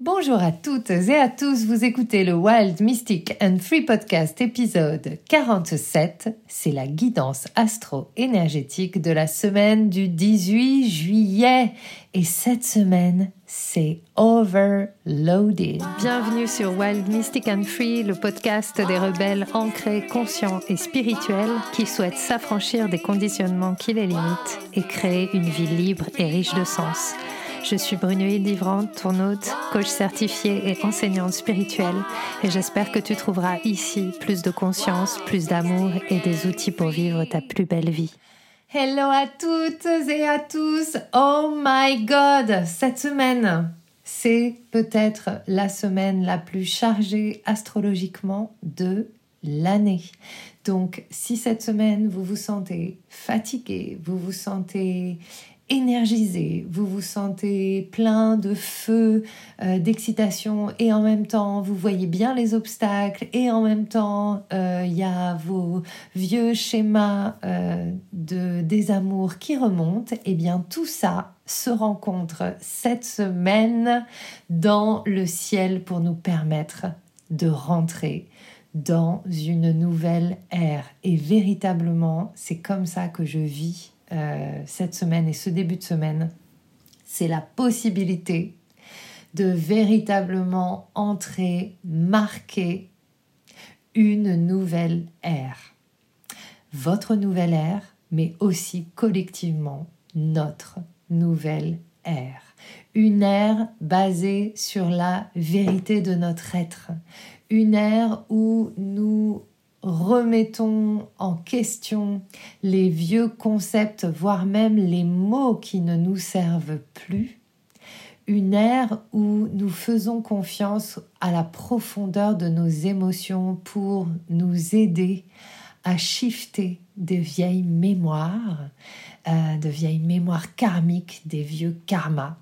Bonjour à toutes et à tous, vous écoutez le Wild Mystic and Free Podcast épisode 47. C'est la guidance astro-énergétique de la semaine du 18 juillet. Et cette semaine, c'est Overloaded. Bienvenue sur Wild Mystic and Free, le podcast des rebelles ancrés, conscients et spirituels qui souhaitent s'affranchir des conditionnements qui les limitent et créer une vie libre et riche de sens. Je suis Brunoïde Livrante, ton hôte, coach certifié et enseignante spirituelle, et j'espère que tu trouveras ici plus de conscience, plus d'amour et des outils pour vivre ta plus belle vie. Hello à toutes et à tous. Oh my god, cette semaine, c'est peut-être la semaine la plus chargée astrologiquement de l'année. Donc, si cette semaine vous vous sentez fatigué, vous vous sentez énergisé, vous vous sentez plein de feu, euh, d'excitation et en même temps vous voyez bien les obstacles et en même temps euh, il y a vos vieux schémas euh, de désamour qui remontent, et eh bien tout ça se rencontre cette semaine dans le ciel pour nous permettre de rentrer dans une nouvelle ère. Et véritablement, c'est comme ça que je vis euh, cette semaine et ce début de semaine, c'est la possibilité de véritablement entrer, marquer une nouvelle ère. Votre nouvelle ère, mais aussi collectivement notre nouvelle ère. Une ère basée sur la vérité de notre être. Une ère où nous remettons en question les vieux concepts, voire même les mots qui ne nous servent plus, une ère où nous faisons confiance à la profondeur de nos émotions pour nous aider à shifter des vieilles mémoires, euh, de vieilles mémoires karmiques, des vieux karmas,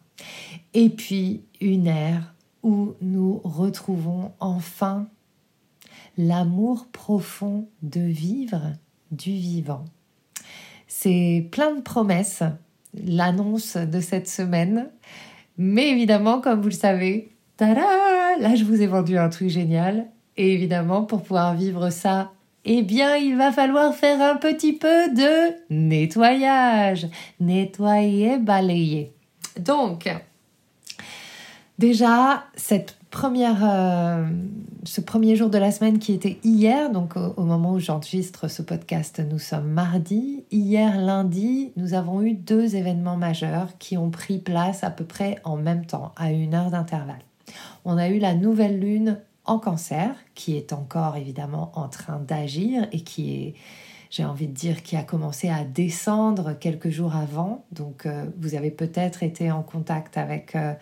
et puis une ère où nous retrouvons enfin l'amour profond de vivre du vivant. C'est plein de promesses, l'annonce de cette semaine, mais évidemment, comme vous le savez, tada, là je vous ai vendu un truc génial, et évidemment, pour pouvoir vivre ça, eh bien, il va falloir faire un petit peu de nettoyage, nettoyer, balayer. Donc, déjà, cette euh, ce premier jour de la semaine qui était hier, donc au, moment où j'enregistre ce podcast, nous sommes mardi. Hier, lundi, nous avons eu deux événements majeurs qui ont pris place à peu près en même temps, à une heure d'intervalle. On a eu la nouvelle lune en cancer, qui est encore évidemment en train d'agir et qui est, j'ai envie de dire, qui a commencé à descendre quelques jours avant. Donc euh, vous avez peut-être été en contact avec... Euh,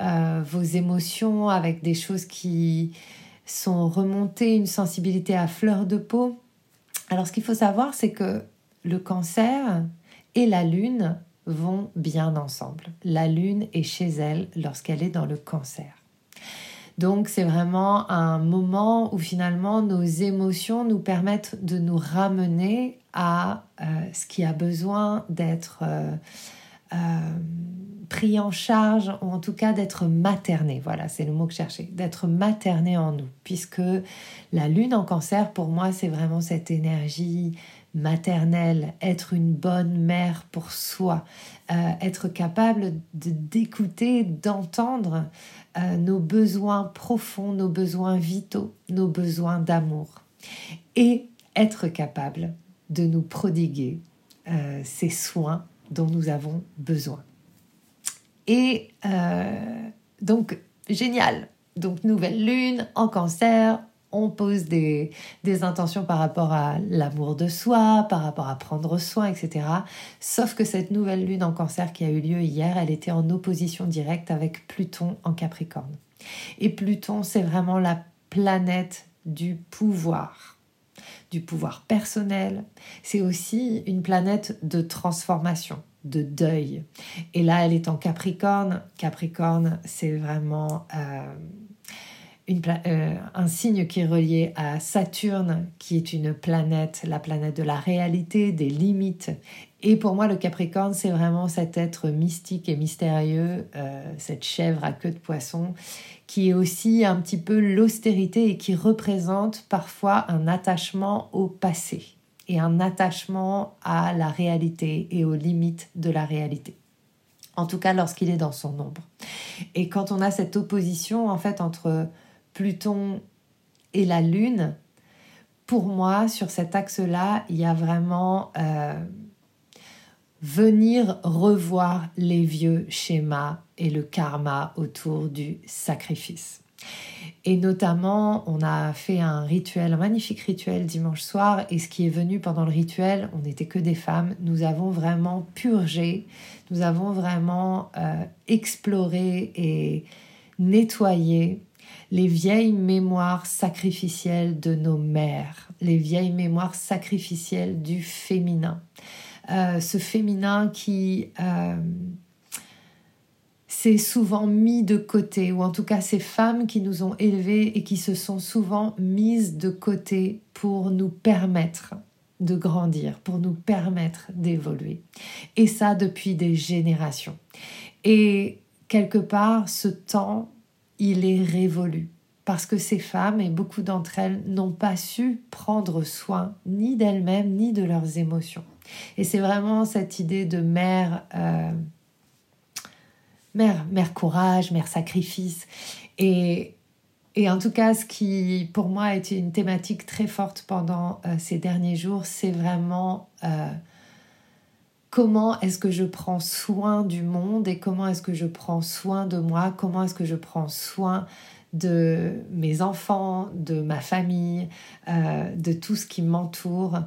euh, vos émotions, avec des choses qui sont remontées, une sensibilité à fleur de peau. Alors ce qu'il faut savoir, c'est que le cancer et la lune vont bien ensemble. La lune est chez elle lorsqu'elle est dans le cancer. Donc c'est vraiment un moment où finalement nos émotions nous permettent de nous ramener à euh, ce qui a besoin d'être euh, pris en charge, ou en tout cas d'être materné. Voilà, c'est le mot que je cherchais, d'être materné en nous, puisque la lune en cancer, pour moi, c'est vraiment cette énergie maternelle, être une bonne mère pour soi, euh, être capable d'écouter, d'entendre euh, nos besoins profonds, nos besoins vitaux, nos besoins d'amour, et être capable de nous prodiguer euh, ces soins dont nous avons besoin. Et euh, donc, génial. Donc, nouvelle lune en cancer, on pose des, des, intentions par rapport à l'amour de soi, par rapport à prendre soin, etc. Sauf que cette nouvelle lune en cancer qui a eu lieu hier, elle était en opposition directe avec Pluton en Capricorne. Et Pluton, c'est vraiment la planète du pouvoir, du pouvoir personnel. C'est aussi une planète de transformation de deuil. Et là, elle est en Capricorne. Capricorne, c'est vraiment euh, euh, un signe qui est relié à Saturne, qui est une planète, la planète de la réalité, des limites. Et pour moi, le Capricorne, c'est vraiment cet être mystique et mystérieux, euh, cette chèvre à queue de poisson, qui est aussi un petit peu l'austérité et qui représente parfois un attachement au passé et un attachement à la réalité et aux limites de la réalité. En tout cas, lorsqu'il est dans son ombre. Et quand on a cette opposition, en fait, entre Pluton et la Lune, pour moi, sur cet axe-là, il y a vraiment euh, venir revoir les vieux schémas et le karma autour du sacrifice. Et notamment, on a fait un rituel, un magnifique rituel dimanche soir. Et ce qui est venu pendant le rituel, on n'était que des femmes. Nous avons vraiment purgé, nous avons vraiment euh, exploré et nettoyé les vieilles mémoires sacrificielles de nos mères, les vieilles mémoires sacrificielles du féminin. Euh, ce féminin qui euh, souvent mis de côté, ou en tout cas ces femmes qui nous ont élevées et qui se sont souvent mises de côté pour nous permettre de grandir, pour nous permettre d'évoluer. Et ça depuis des générations. Et quelque part, ce temps il est révolu. Parce que ces femmes, et beaucoup d'entre elles, n'ont pas su prendre soin ni d'elles-mêmes ni de leurs émotions. Et c'est vraiment cette idée de mère, euh, mère, mère courage, mère sacrifice. Et, et en tout cas, ce qui pour moi été une thématique très forte pendant euh, ces derniers jours, c'est vraiment euh, comment est-ce que je prends soin du monde et comment est-ce que je prends soin de moi, comment est-ce que je prends soin de mes enfants, de ma famille, euh, de tout ce qui m'entoure,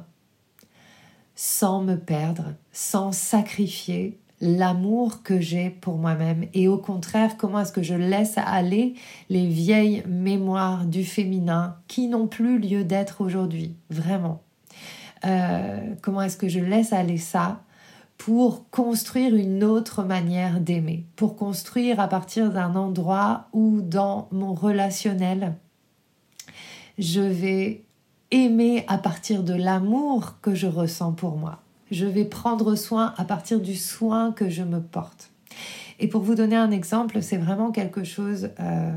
sans me perdre, sans sacrifier l'amour que j'ai pour moi-même et au contraire comment est-ce que je laisse aller les vieilles mémoires du féminin qui n'ont plus lieu d'être aujourd'hui, vraiment? Euh, comment est-ce que je laisse aller ça pour construire une autre manière d'aimer, pour construire à partir d'un endroit où dans mon relationnel, je vais aimer à partir de l'amour que je ressens pour moi? Je vais prendre soin à partir du soin que je me porte. Et pour vous donner un exemple, c'est vraiment quelque chose euh,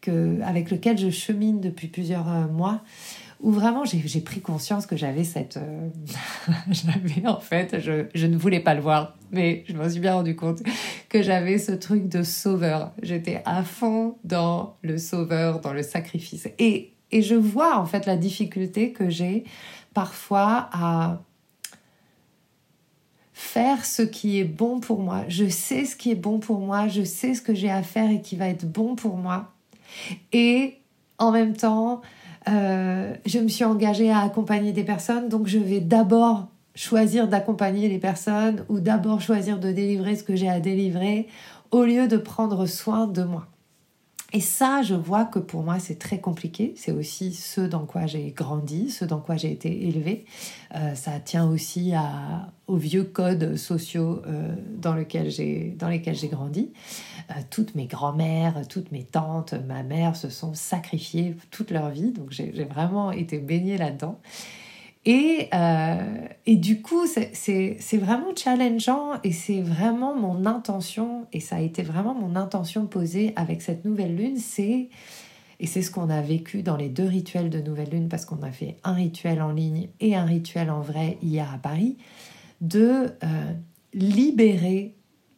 que, avec lequel je chemine depuis plusieurs euh, mois où vraiment j'ai pris conscience que j'avais cette... Euh, j'avais en fait, je, je, ne voulais pas le voir, mais je m'en suis bien rendu compte que j'avais ce truc de sauveur. J'étais à fond dans le sauveur, dans le sacrifice. Et, et je vois en fait la difficulté que j'ai parfois à faire ce qui est bon pour moi. Je sais ce qui est bon pour moi, je sais ce que j'ai à faire et qui va être bon pour moi. Et en même temps, euh, je me suis engagée à accompagner des personnes, donc je vais d'abord choisir d'accompagner les personnes ou d'abord choisir de délivrer ce que j'ai à délivrer au lieu de prendre soin de moi. Et ça, je vois que pour moi, c'est très compliqué. C'est aussi ce dans quoi j'ai grandi, ce dans quoi j'ai été élevée. Euh, ça tient aussi à, aux vieux codes sociaux euh, dans, lesquels j'ai, dans lesquels j'ai grandi. Euh, toutes mes grand-mères, toutes mes tantes, ma mère se sont sacrifiées toute leur vie. Donc j'ai vraiment été baignée là-dedans. Et, euh, et du coup, c'est vraiment challengeant et c'est vraiment mon intention, et ça a été vraiment mon intention posée avec cette nouvelle lune, c'est, et c'est ce qu'on a vécu dans les deux rituels de nouvelle lune, parce qu'on a fait un rituel en ligne et un rituel en vrai hier à Paris, de euh, libérer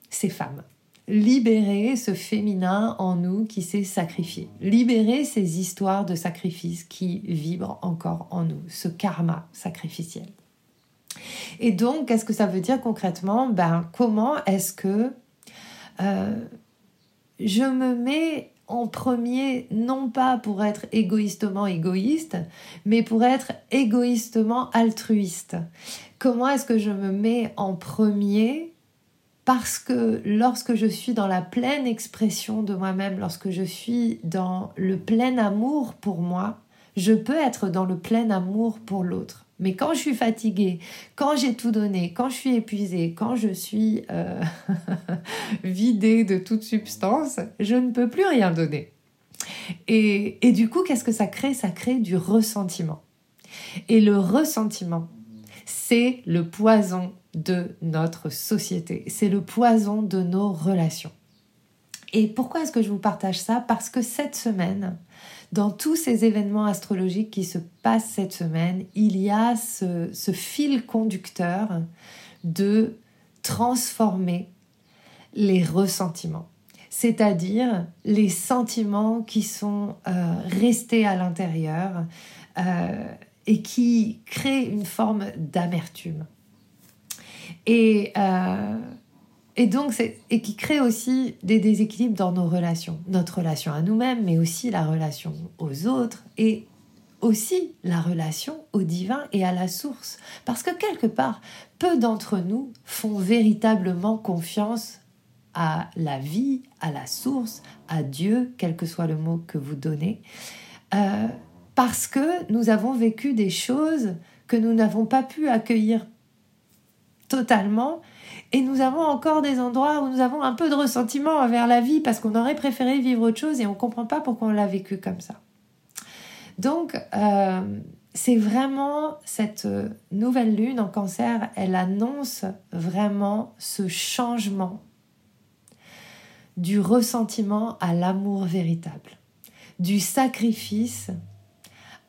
ces femmes libérer ce féminin en nous qui s'est sacrifié, libérer ces histoires de sacrifice qui vibrent encore en nous, ce karma sacrificiel. Et donc, qu'est-ce que ça veut dire concrètement Ben, comment est-ce que euh, je me mets en premier, non pas pour être égoïstement égoïste, mais pour être égoïstement altruiste? Comment est-ce que je me mets en premier parce que lorsque je suis dans la pleine expression de moi-même, lorsque je suis dans le plein amour pour moi, je peux être dans le plein amour pour l'autre. Mais quand je suis fatiguée, quand j'ai tout donné, quand je suis épuisée, quand je suis euh, vidée de toute substance, je ne peux plus rien donner. Et, et du coup, qu'est-ce que ça crée? Ça crée du ressentiment. Et le ressentiment, c'est le poison de notre société, c'est le poison de nos relations. Et pourquoi est-ce que je vous partage ça? Parce que cette semaine, dans tous ces événements astrologiques qui se passent cette semaine, il y a ce, fil conducteur de transformer les ressentiments, c'est-à-dire les sentiments qui sont euh, restés à l'intérieur euh, et qui créent une forme d'amertume. Et, euh, et donc, et qui crée aussi des déséquilibres dans nos relations, notre relation à nous-mêmes, mais aussi la relation aux autres et aussi la relation au divin et à la source. Parce que quelque part, peu d'entre nous font véritablement confiance à la vie, à la source, à Dieu, quel que soit le mot que vous donnez, euh, parce que nous avons vécu des choses que nous n'avons pas pu accueillir totalement, et nous avons encore des endroits où nous avons un peu de ressentiment envers la vie parce qu'on aurait préféré vivre autre chose et on ne comprend pas pourquoi on l'a vécu comme ça. Donc, euh, c'est vraiment cette euh, nouvelle lune en cancer, elle annonce vraiment ce changement du ressentiment à l'amour véritable, du sacrifice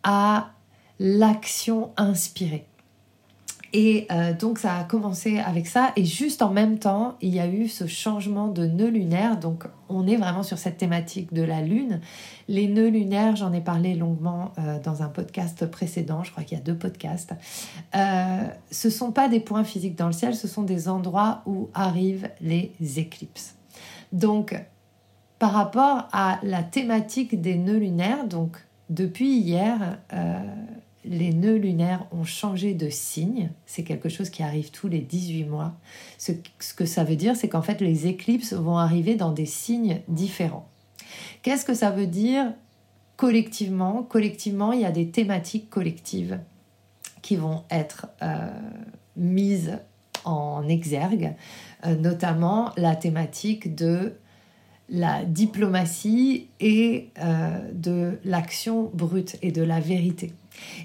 à l'action inspirée. Et euh, donc ça a commencé avec ça et juste en même temps il y a eu ce changement de nœud lunaire. Donc on est vraiment sur cette thématique de la lune. Les nœuds lunaires, j'en ai parlé longuement euh, dans un podcast précédent, je crois qu'il y a deux podcasts. Euh, ce sont pas des points physiques dans le ciel, ce sont des endroits où arrivent les éclipses. Donc par rapport à la thématique des nœuds lunaires, donc depuis hier, les nœuds lunaires ont changé de signe. C'est quelque chose qui arrive tous les 18 mois. Ce, que ça veut dire, c'est qu'en fait, les éclipses vont arriver dans des signes différents. Qu'est-ce que ça veut dire collectivement? Collectivement, il y a des thématiques collectives qui vont être euh, mises en exergue, euh, notamment la thématique de la diplomatie et euh, de l'action brute et de la vérité.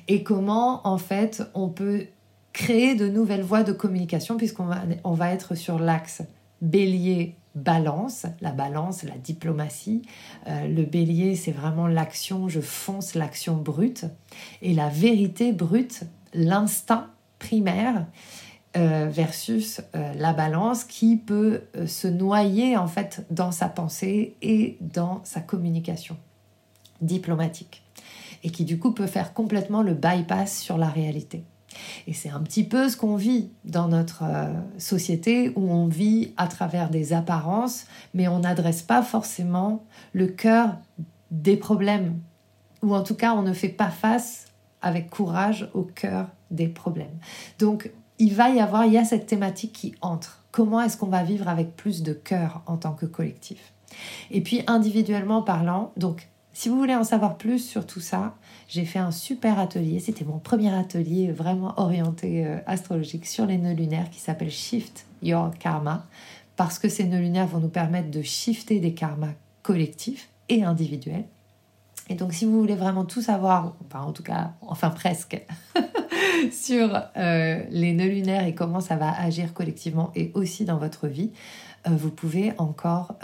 Et comment, en fait, on peut créer de nouvelles voies de communication, puisqu'on va, on va être sur l'axe bélier balance, la balance, la diplomatie. Euh, le bélier, c'est vraiment l'action, je fonce l'action brute. Et la vérité brute, l'instinct primaire, euh, versus euh, la balance qui peut se noyer en fait dans sa pensée et dans sa communication diplomatique et qui du coup peut faire complètement le bypass sur la réalité. Et c'est un petit peu ce qu'on vit dans notre société où on vit à travers des apparences, mais on n'adresse pas forcément le cœur des problèmes, ou en tout cas on ne fait pas face avec courage au cœur des problèmes. Donc il va y avoir, il y a cette thématique qui entre. Comment est-ce qu'on va vivre avec plus de cœur en tant que collectif? Et puis individuellement parlant, donc si vous voulez en savoir plus sur tout ça, j'ai fait un super atelier. C'était mon premier atelier vraiment orienté euh, astrologique sur les nœuds lunaires qui s'appelle Shift Your Karma parce que ces nœuds lunaires vont nous permettre de shifter des karmas collectifs et individuels. Et donc, si vous voulez vraiment tout savoir, enfin, en tout cas, enfin presque, sur euh, les nœuds lunaires et comment ça va agir collectivement et aussi dans votre vie, euh, vous pouvez encore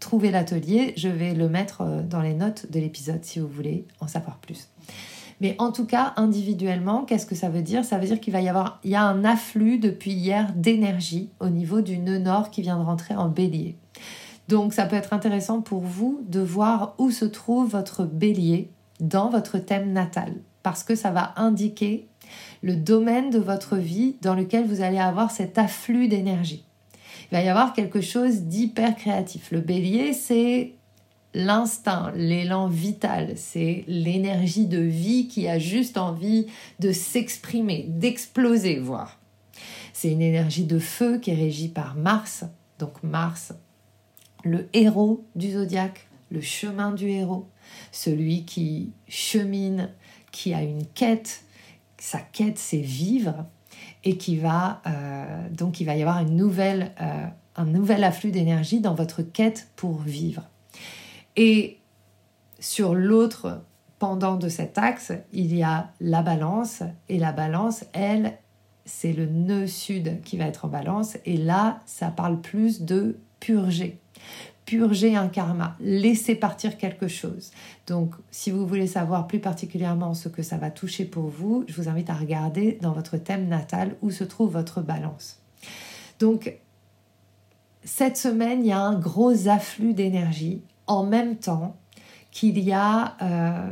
trouver l'atelier. Je vais le mettre dans les notes de l'épisode si vous voulez en savoir plus. Mais en tout cas, individuellement, qu'est-ce que ça veut dire? Ça veut dire qu'il va y avoir il y a un afflux depuis hier d'énergie au niveau du nœud nord qui vient de rentrer en bélier. Donc ça peut être intéressant pour vous de voir où se trouve votre bélier dans votre thème natal, parce que ça va indiquer le domaine de votre vie dans lequel vous allez avoir cet afflux d'énergie. Il va y avoir quelque chose d'hyper créatif. Le bélier, c'est l'instinct, l'élan vital, c'est l'énergie de vie qui a juste envie de s'exprimer, d'exploser, voire. C'est une énergie de feu qui est régie par Mars. Donc Mars, le héros du zodiaque, le chemin du héros, celui qui chemine, qui a une quête, sa quête c'est vivre et qui va euh, donc il va y avoir une nouvelle, euh, un nouvel afflux d'énergie dans votre quête pour vivre. Et sur l'autre pendant de cet axe, il y a la balance et la balance, elle, c'est le nœud sud qui va être en balance et là, ça parle plus de purger. Purger un karma, laisser partir quelque chose. Donc, si vous voulez savoir plus particulièrement ce que ça va toucher pour vous, je vous invite à regarder dans votre thème natal où se trouve votre balance. Donc, cette semaine, il y a un gros afflux d'énergie en même temps qu'il y a euh,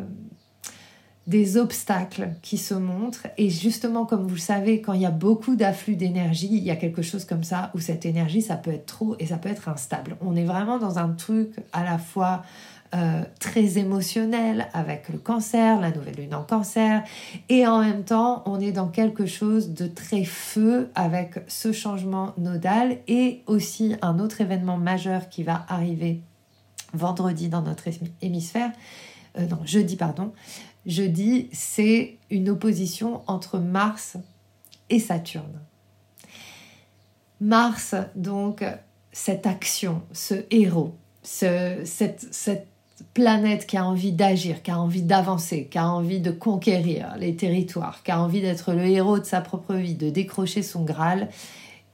des obstacles qui se montrent. Et justement, comme vous le savez, quand il y a beaucoup d'afflux d'énergie, il y a quelque chose comme ça où cette énergie, ça peut être trop et ça peut être instable. On est vraiment dans un truc à la fois euh, très émotionnel avec le cancer, la nouvelle lune en cancer, et en même temps, on est dans quelque chose de très feu avec ce changement nodal et aussi un autre événement majeur qui va arriver vendredi dans notre hémisphère, euh, non, jeudi, pardon. Jeudi, c'est une opposition entre Mars et Saturne. Mars, donc, cette action, ce héros, ce, cette, cette planète qui a envie d'agir, qui a envie d'avancer, qui a envie de conquérir les territoires, qui a envie d'être le héros de sa propre vie, de décrocher son Graal,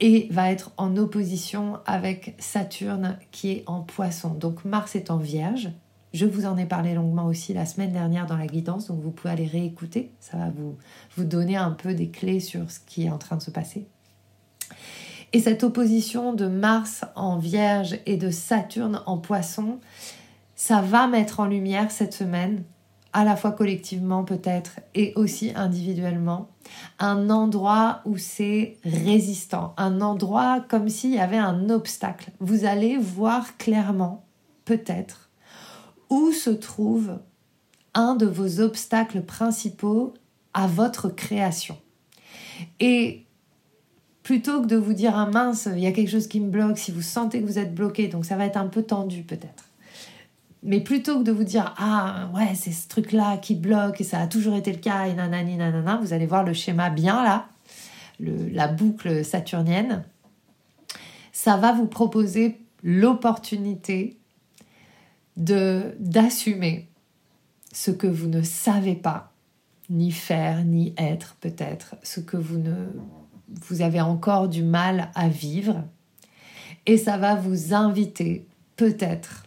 et va être en opposition avec Saturne qui est en poisson. Donc Mars est en vierge. Je vous en ai parlé longuement aussi la semaine dernière dans la guidance, donc vous pouvez aller réécouter. Ça va vous, donner un peu des clés sur ce qui est en train de se passer. Et cette opposition de Mars en vierge et de Saturne en poisson, ça va mettre en lumière cette semaine à la fois collectivement peut-être et aussi individuellement, un endroit où c'est résistant, un endroit comme s'il y avait un obstacle. Vous allez voir clairement, peut-être, se trouve un de vos obstacles principaux à votre création? Et plutôt que de vous dire, ah mince, il y a quelque chose qui me bloque, si vous sentez que vous êtes bloqué, donc ça va être un peu tendu peut-être mais plutôt que de vous dire ah ouais c'est ce truc là qui bloque et ça a toujours été le cas et nanani nanana, vous allez voir le schéma bien là, la boucle saturnienne. Ça va vous proposer l'opportunité de d'assumer ce que vous ne savez pas ni faire ni être peut-être, ce que vous ne vous avez encore du mal à vivre et ça va vous inviter peut-être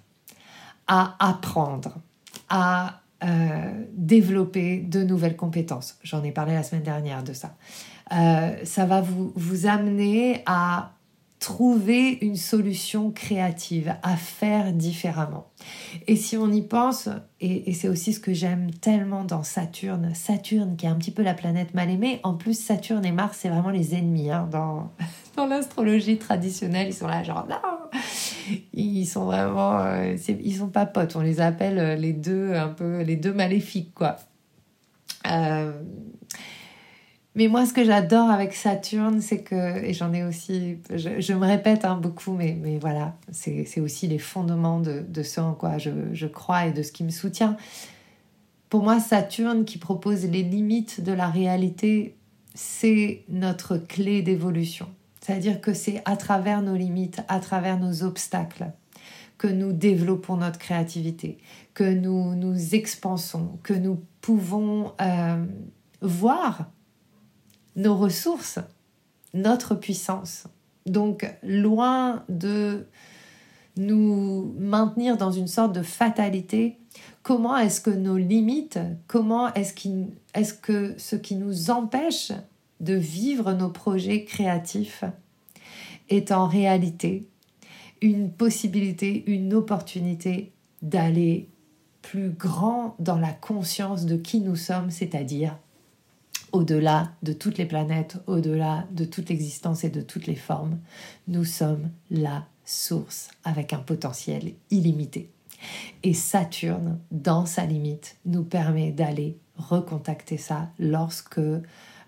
à apprendre, à euh, développer de nouvelles compétences. J'en ai parlé la semaine dernière de ça. Euh, ça va vous, vous amener à trouver une solution créative, à faire différemment. Et si on y pense, et, c'est aussi ce que j'aime tellement dans Saturne, Saturne qui est un petit peu la planète mal aimée, en plus Saturne et Mars, c'est vraiment les ennemis hein, dans, dans l'astrologie traditionnelle, ils sont là genre non ils sont vraiment, euh, ils sont pas potes. On les appelle euh, les deux un peu les deux maléfiques quoi. Euh, mais moi, ce que j'adore avec Saturne, c'est que, et j'en ai aussi, je, me répète hein, beaucoup, mais, voilà, c'est aussi les fondements de, ce en quoi je, je crois et de ce qui me soutient. Pour moi, Saturne qui propose les limites de la réalité, c'est notre clé d'évolution. C'est-à-dire que c'est à travers nos limites, à travers nos obstacles, que nous développons notre créativité, que nous nous expansons, que nous pouvons euh, voir nos ressources, notre puissance. Donc, loin de nous maintenir dans une sorte de fatalité, comment est-ce que nos limites, comment est-ce est que ce qui nous empêche de vivre nos projets créatifs est en réalité une possibilité, une opportunité d'aller plus grand dans la conscience de qui nous sommes, c'est-à-dire au-delà de toutes les planètes, au-delà de toute l'existence et de toutes les formes, nous sommes la source avec un potentiel illimité. Et Saturne, dans sa limite, nous permet d'aller recontacter ça lorsque euh,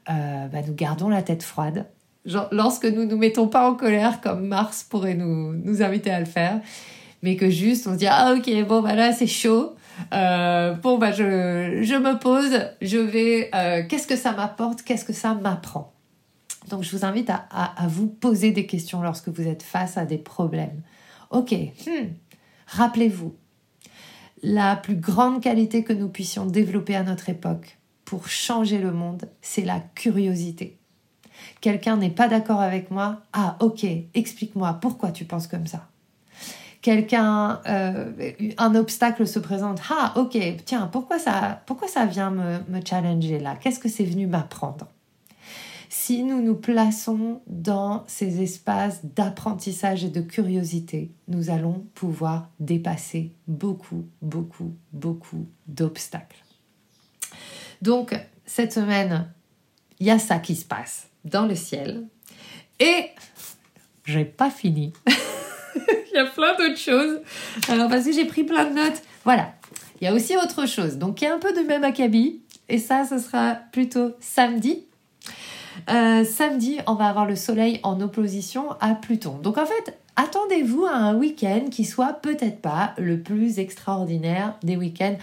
bah, nous gardons la tête froide, lorsque nous ne nous mettons pas en colère comme Mars pourrait nous, nous inviter à le faire, mais que juste on se dit ah ok bon bah là c'est chaud, euh, bon bah je, me pose, je vais euh, qu'est-ce que ça m'apporte, qu'est-ce que ça m'apprend? Donc je vous invite à, à, vous poser des questions lorsque vous êtes face à des problèmes. Ok, hmm, rappelez-vous, La plus grande qualité que nous puissions développer à notre époque pour changer le monde, c'est la curiosité. Quelqu'un n'est pas d'accord avec moi, ah ok, explique-moi pourquoi tu penses comme ça? Quelqu'un, euh, un obstacle se présente, ah ok, tiens, pourquoi ça, pourquoi ça vient me, me challenger là? Qu'est-ce que c'est venu m'apprendre? Si nous nous plaçons dans ces espaces d'apprentissage et de curiosité, nous allons pouvoir dépasser beaucoup, beaucoup, beaucoup d'obstacles. Donc, cette semaine, il y a ça qui se passe dans le ciel. Et j'ai pas fini. Y a plein d'autres choses. Alors, parce que j'ai pris plein de notes. Voilà. Il y a aussi autre chose. Donc, y a un peu de même acabit. Et ça, ce sera plutôt samedi. Euh, samedi, on va avoir le soleil en opposition à Pluton. Donc, en fait, attendez-vous à un week-end qui soit peut-être pas le plus extraordinaire des week-ends.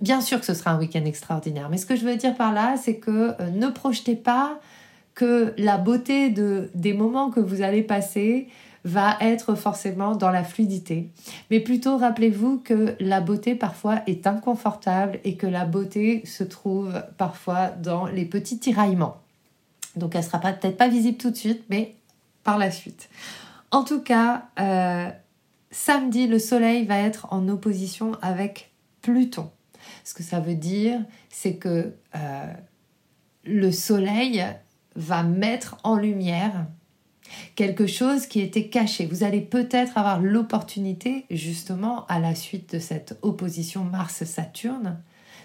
Bien sûr que ce sera un week-end extraordinaire, mais ce que je veux dire par là, c'est que euh, ne projetez pas que la beauté de, des moments que vous allez passer va être forcément dans la fluidité. Mais plutôt rappelez-vous que la beauté parfois est inconfortable et que la beauté se trouve parfois dans les petits tiraillements. Donc elle sera peut-être pas visible tout de suite, mais par la suite. En tout cas, euh, samedi, le Soleil va être en opposition avec Pluton. Ce que ça veut dire, c'est que euh, le Soleil va mettre en lumière quelque chose qui était caché. Vous allez peut-être avoir l'opportunité, justement, à la suite de cette opposition Mars-Saturne,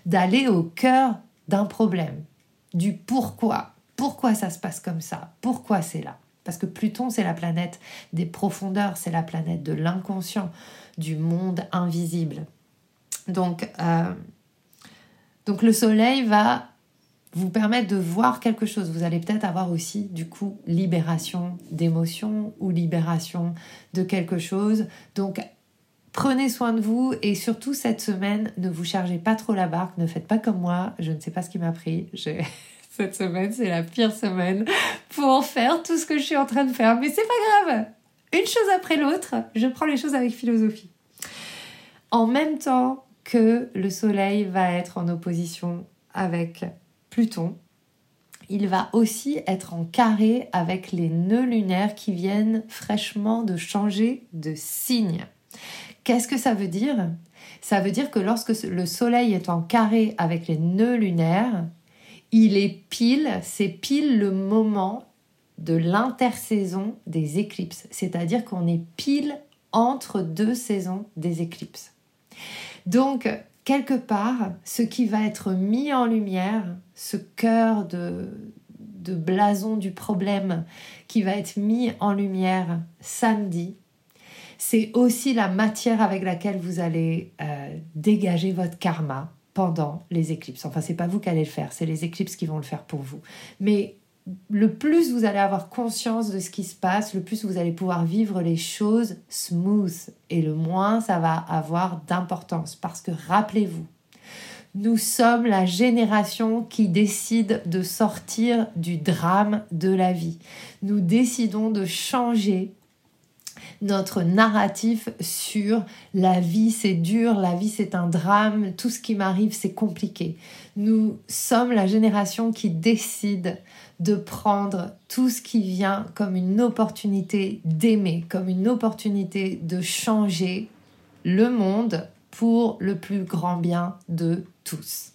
d'aller au cœur d'un problème, du pourquoi. Pourquoi ça se passe comme ça? Pourquoi c'est là? Parce que Pluton, c'est la planète des profondeurs, c'est la planète de l'inconscient, du monde invisible. Donc, euh, donc le Soleil va vous permettre de voir quelque chose. Vous allez peut-être avoir aussi, du coup, libération d'émotions ou libération de quelque chose. Donc, prenez soin de vous et surtout cette semaine, ne vous chargez pas trop la barque, ne faites pas comme moi. Je ne sais pas ce qui m'a pris. Cette semaine, c'est la pire semaine pour faire tout ce que je suis en train de faire. Mais c'est pas grave. Une chose après l'autre, je prends les choses avec philosophie. En même temps que le soleil va être en opposition avec Pluton, il va aussi être en carré avec les nœuds lunaires qui viennent fraîchement de changer de signe. Qu'est-ce que ça veut dire? Ça veut dire que lorsque le Soleil est en carré avec les nœuds lunaires, il est pile, c'est pile le moment de l'intersaison des éclipses. C'est-à-dire qu'on est pile entre deux saisons des éclipses. Donc, quelque part, ce qui va être mis en lumière, ce cœur de, blason du problème qui va être mis en lumière samedi, c'est aussi la matière avec laquelle vous allez euh, dégager votre karma pendant les éclipses. Enfin, c'est pas vous qui allez le faire, c'est les éclipses qui vont le faire pour vous. Mais le plus vous allez avoir conscience de ce qui se passe, le plus vous allez pouvoir vivre les choses smooth et le moins ça va avoir d'importance. Parce que rappelez-vous, nous sommes la génération qui décide de sortir du drame de la vie. Nous décidons de changer notre narratif sur la vie c'est dur, la vie c'est un drame, tout ce qui m'arrive c'est compliqué. Nous sommes la génération qui décide de prendre tout ce qui vient comme une opportunité d'aimer, comme une opportunité de changer le monde pour le plus grand bien de tous.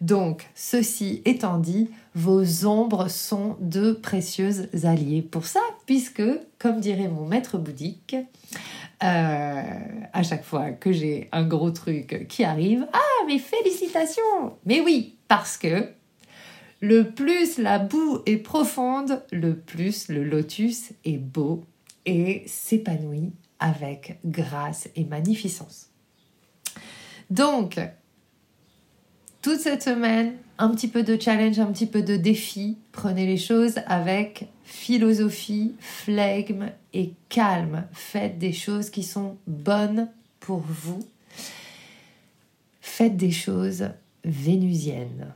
Donc, ceci étant dit, vos ombres sont de précieuses alliées pour ça, puisque, comme dirait mon maître bouddhique, euh, à chaque fois que j'ai un gros truc qui arrive, ah, mais félicitations Mais oui, parce que le plus la boue est profonde, le plus le lotus est beau et s'épanouit avec grâce et magnificence. Donc, toute cette semaine, un petit peu de challenge, un petit peu de défi. Prenez les choses avec philosophie, flegme et calme. Faites des choses qui sont bonnes pour vous. Faites des choses vénusiennes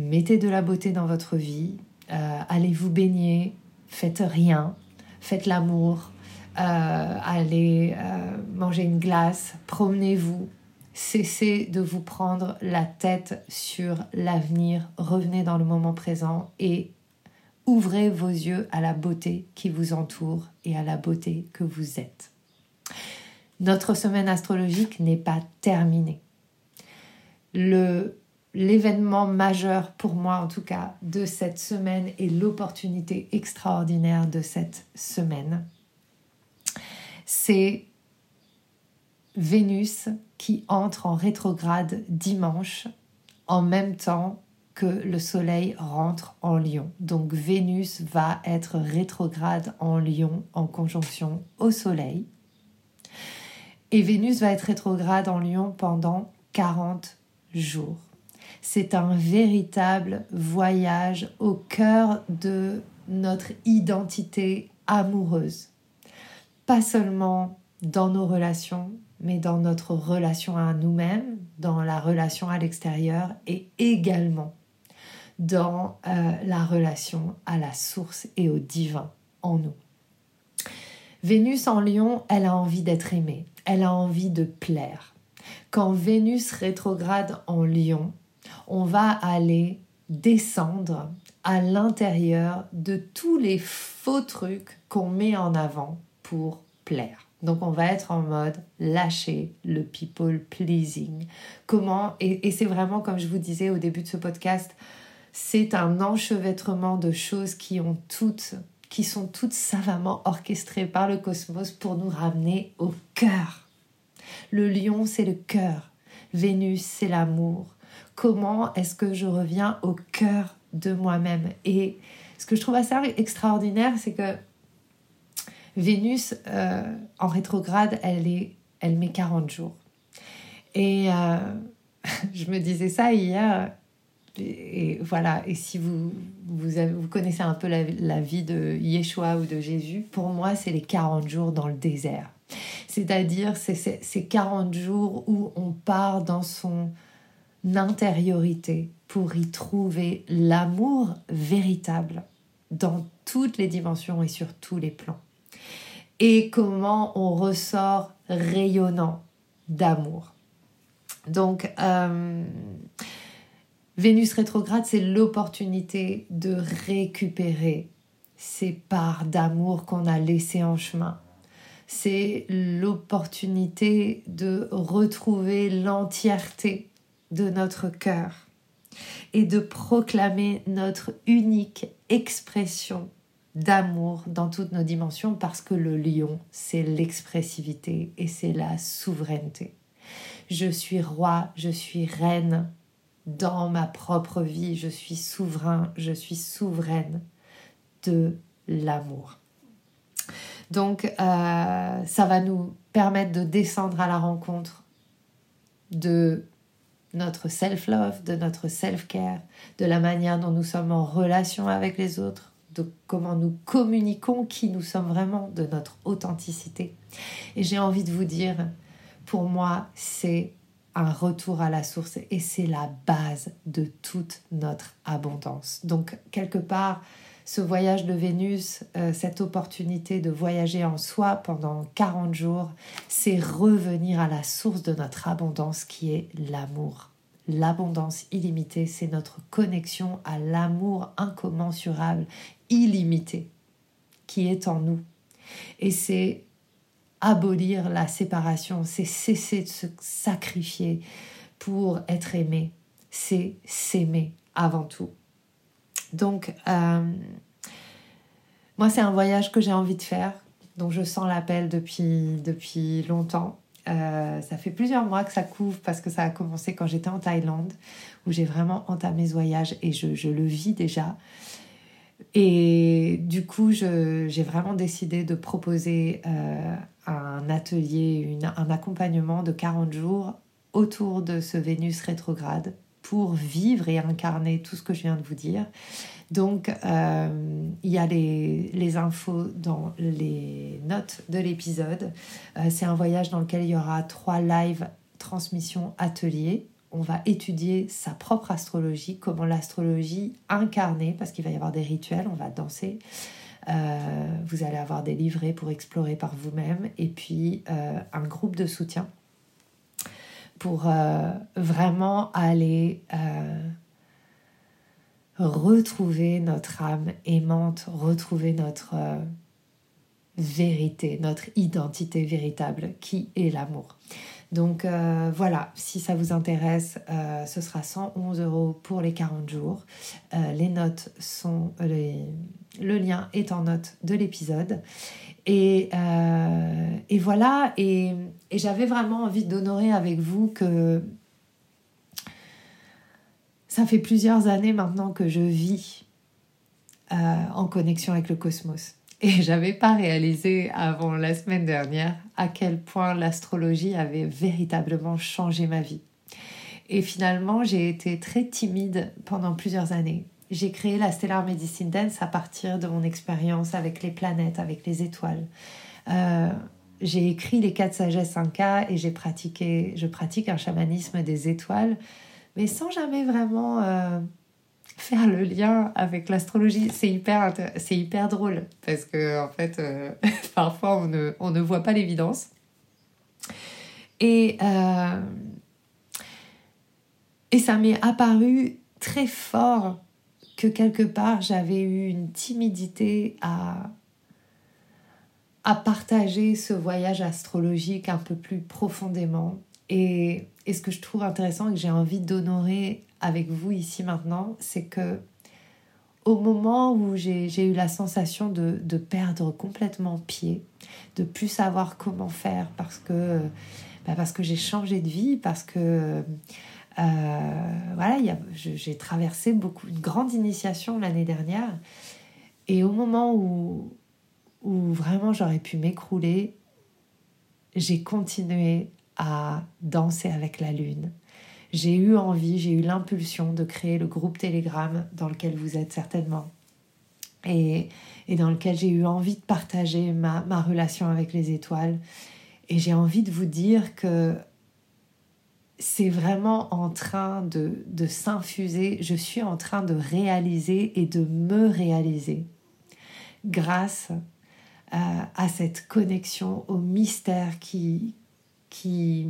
mettez de la beauté dans votre vie, euh, allez vous baigner, faites rien, faites l'amour, euh, allez euh, manger une glace, promenez-vous, Cessez de vous prendre la tête sur l'avenir, revenez dans le moment présent et ouvrez vos yeux à la beauté qui vous entoure et à la beauté que vous êtes. Notre semaine astrologique n'est pas terminée. Le l'événement majeur pour moi en tout cas de cette semaine et l'opportunité extraordinaire de cette semaine, c'est Vénus qui entre en rétrograde dimanche en même temps que le Soleil rentre en Lion. Donc Vénus va être rétrograde en Lion en conjonction au Soleil. Et Vénus va être rétrograde en Lion pendant 40 jours. C'est un véritable voyage au cœur de notre identité amoureuse. Pas seulement dans nos relations, mais dans notre relation à nous-mêmes, dans la relation à l'extérieur et également dans euh, la relation à la source et au divin en nous. Vénus en lion, elle a envie d'être aimée, elle a envie de plaire. Quand Vénus rétrograde en lion, on va aller descendre à l'intérieur de tous les faux trucs qu'on met en avant pour plaire. Donc on va être en mode lâcher le people pleasing. Comment Et, c'est vraiment comme je vous disais au début de ce podcast, c'est un enchevêtrement de choses qui ont toutes qui sont toutes savamment orchestrées par le cosmos pour nous ramener au cœur. Le lion, c'est le cœur. Vénus, c'est l'amour. Comment est-ce que je reviens au cœur de moi-même Et ce que je trouve assez extraordinaire, c'est que Vénus, euh, en rétrograde, elle, est, elle met 40 jours. Et euh, je me disais ça hier. Et, voilà, et si vous, vous, vous connaissez un peu la, vie de Yeshua ou de Jésus, pour moi, c'est les 40 jours dans le désert. C'est-à-dire, c'est ces 40 jours où on part dans son intériorité pour y trouver l'amour véritable dans toutes les dimensions et sur tous les plans et comment on ressort rayonnant d'amour. Donc, euh, Vénus rétrograde, c'est l'opportunité de récupérer ces parts d'amour qu'on a laissées en chemin. C'est l'opportunité de retrouver l'entièreté de notre cœur et de proclamer notre unique expression d'amour dans toutes nos dimensions parce que le lion, c'est l'expressivité et c'est la souveraineté. Je suis roi, je suis reine dans ma propre vie, je suis souverain, je suis souveraine de l'amour. Donc euh, ça va nous permettre de descendre à la rencontre de notre self-love, de notre self-care, de la manière dont nous sommes en relation avec les autres, de comment nous communiquons qui nous sommes vraiment, de notre authenticité. Et j'ai envie de vous dire, pour moi, c'est un retour à la source et c'est la base de toute notre abondance. Donc, quelque part, ce voyage de Vénus, euh, cette opportunité de voyager en soi pendant 40 jours, c'est revenir à la source de notre abondance qui est l'amour l'abondance illimitée, c'est notre connexion à l'amour incommensurable, illimité, qui est en nous. Et c'est abolir la séparation, c'est cesser de se sacrifier pour être aimé, c'est s'aimer avant tout. Donc, euh, moi, c'est un voyage que j'ai envie de faire, dont je sens l'appel depuis, depuis longtemps. Euh, ça fait plusieurs mois que ça couvre parce que ça a commencé quand j'étais en Thaïlande, où j'ai vraiment entamé ce voyage et je, le vis déjà. Et du coup, j'ai vraiment décidé de proposer euh, un atelier, un accompagnement de 40 jours autour de ce Vénus rétrograde pour vivre et incarner tout ce que je viens de vous dire. Donc, euh, il y a les, infos dans les notes de l'épisode. Euh, c'est un voyage dans lequel il y aura trois lives transmission ateliers. On va étudier sa propre astrologie, comment l'astrologie incarnée, parce qu'il va y avoir des rituels, on va danser. Euh, vous allez avoir des livrets pour explorer par vous-même et puis un groupe de soutien pour euh, vraiment aller euh, retrouver notre âme aimante, retrouver notre euh, vérité, notre identité véritable qui est l'amour. Donc voilà, si ça vous intéresse, ce sera 111 euros pour les 40 jours. les notes sont, le lien est en note de l'épisode. Euh, et, voilà, et, j'avais vraiment envie d'honorer avec vous que ça fait plusieurs années maintenant que je vis euh, en connexion avec le cosmos. Et j'avais pas réalisé avant la semaine dernière à quel point l'astrologie avait véritablement changé ma vie. Et finalement, j'ai été très timide pendant plusieurs années. J'ai créé la Stellar Medicine Dance à partir de mon expérience avec les planètes, avec les étoiles. Euh, j'ai écrit les quatre sagesses 5K et j'ai pratiqué, je pratique un chamanisme des étoiles, mais sans jamais vraiment euh, faire le lien avec l'astrologie. C'est hyper, c'est hyper drôle parce que en fait, euh, parfois on ne, on ne voit pas l'évidence. Et, et ça m'est apparu très fort que quelque part j'avais eu une timidité à, à partager ce voyage astrologique un peu plus profondément. Et, et ce que je trouve intéressant et que j'ai envie d'honorer avec vous ici maintenant, c'est que au moment où j'ai eu la sensation de, de, perdre complètement pied, de plus savoir comment faire parce que, bah parce que j'ai changé de vie, parce que voilà, j'ai traversé beaucoup, une grande initiation l'année dernière. Et au moment où, où vraiment j'aurais pu m'écrouler, j'ai continué à danser avec la lune. J'ai eu envie, j'ai eu l'impulsion de créer le groupe Telegram dans lequel vous êtes certainement. Et, et dans lequel j'ai eu envie de partager ma, ma relation avec les étoiles. Et j'ai envie de vous dire que c'est vraiment en train de, s'infuser, je suis en train de réaliser et de me réaliser grâce à, euh, à cette connexion au mystère qui, qui,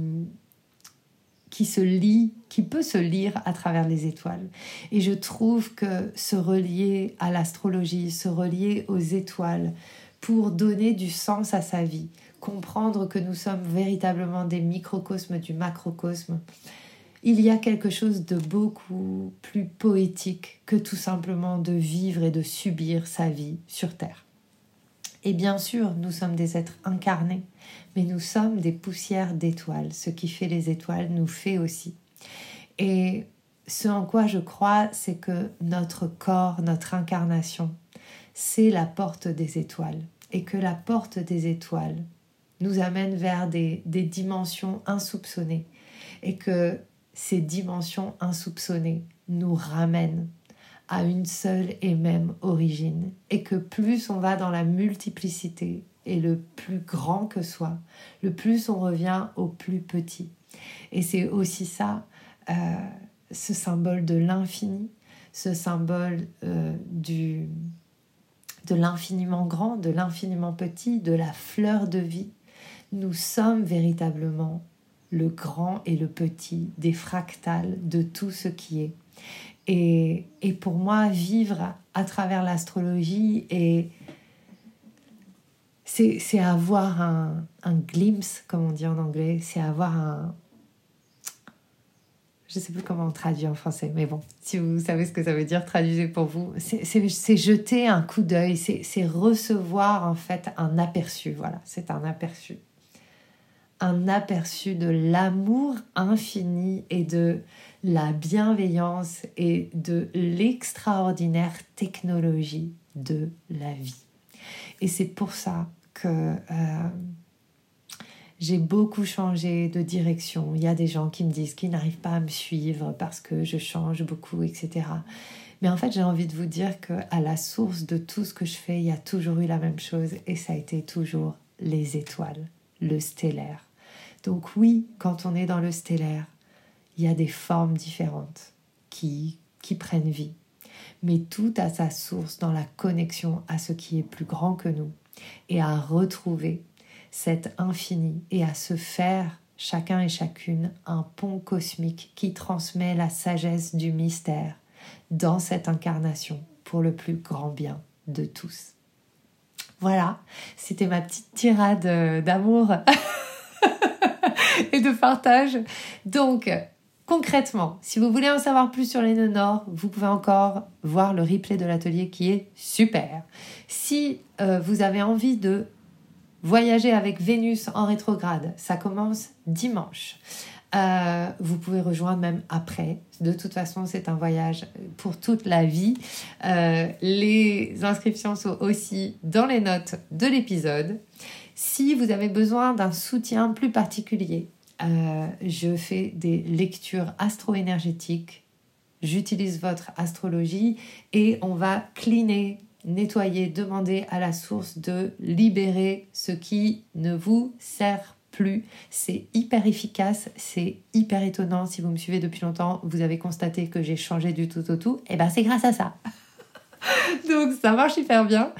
qui se lit, qui peut se lire à travers les étoiles. Et je trouve que se relier à l'astrologie, se relier aux étoiles pour donner du sens à sa vie, comprendre que nous sommes véritablement des microcosmes du macrocosme, il y a quelque chose de beaucoup plus poétique que tout simplement de vivre et de subir sa vie sur Terre. Et bien sûr, nous sommes des êtres incarnés, mais nous sommes des poussières d'étoiles. Ce qui fait les étoiles nous fait aussi. Et ce en quoi je crois, c'est que notre corps, notre incarnation, c'est la porte des étoiles. Et que la porte des étoiles, nous amène vers des, des dimensions insoupçonnées. Et que ces dimensions insoupçonnées nous ramènent à une seule et même origine. Et que plus on va dans la multiplicité et le plus grand que soit, le plus on revient au plus petit. Et c'est aussi ça, euh, ce symbole de l'infini, ce symbole euh, du, de l'infiniment grand, de l'infiniment petit, de la fleur de vie, nous sommes véritablement le grand et le petit, des fractales de tout ce qui est. Et, pour moi, vivre à travers l'astrologie c'est avoir un, glimpse, comme on dit en anglais, c'est avoir un... Je ne sais plus comment on traduit en français, mais bon, si vous savez ce que ça veut dire, traduisez pour vous. C'est jeter un coup d'œil, c'est recevoir en fait un aperçu, voilà, c'est un aperçu un aperçu de l'amour infini et de la bienveillance et de l'extraordinaire technologie de la vie. Et c'est pour ça que euh, j'ai beaucoup changé de direction. Il y a des gens qui me disent qu'ils n'arrivent pas à me suivre parce que je change beaucoup, etc. Mais en fait, j'ai envie de vous dire que à la source de tout ce que je fais, il y a toujours eu la même chose et ça a été toujours les étoiles, le stellaire. Donc oui, quand on est dans le stellaire, il y a des formes différentes qui, prennent vie. Mais tout a sa source dans la connexion à ce qui est plus grand que nous et à retrouver cet infini et à se faire chacun et chacune un pont cosmique qui transmet la sagesse du mystère dans cette incarnation pour le plus grand bien de tous. Voilà, c'était ma petite tirade euh, d'amour et de partage. Donc, concrètement, si vous voulez en savoir plus sur les nœuds nord, vous pouvez encore voir le replay de l'atelier qui est super. Si euh, vous avez envie de voyager avec Vénus en rétrograde, ça commence dimanche. Euh, vous pouvez rejoindre même après. De toute façon, c'est un voyage pour toute la vie. Euh, les inscriptions sont aussi dans les notes de l'épisode. Si vous avez besoin d'un soutien plus particulier, euh, je fais des lectures astro-énergétiques. J'utilise votre astrologie et on va cleaner, nettoyer, demander à la source de libérer ce qui ne vous sert plus. C'est hyper efficace, c'est hyper étonnant. Si vous me suivez depuis longtemps, vous avez constaté que j'ai changé du tout au tout. Et eh ben c'est grâce à ça. Donc ça marche hyper bien.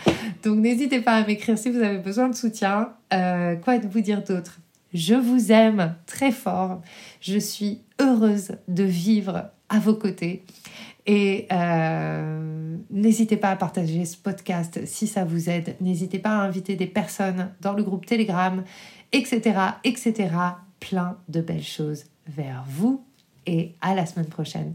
Donc n'hésitez pas à m'écrire si vous avez besoin de soutien. Euh, quoi de vous dire d'autre? Je vous aime très fort. Je suis heureuse de vivre à vos côtés. Et euh, n'hésitez pas à partager ce podcast si ça vous aide. N'hésitez pas à inviter des personnes dans le groupe Telegram, etc., etc. Plein de belles choses vers vous. Et à la semaine prochaine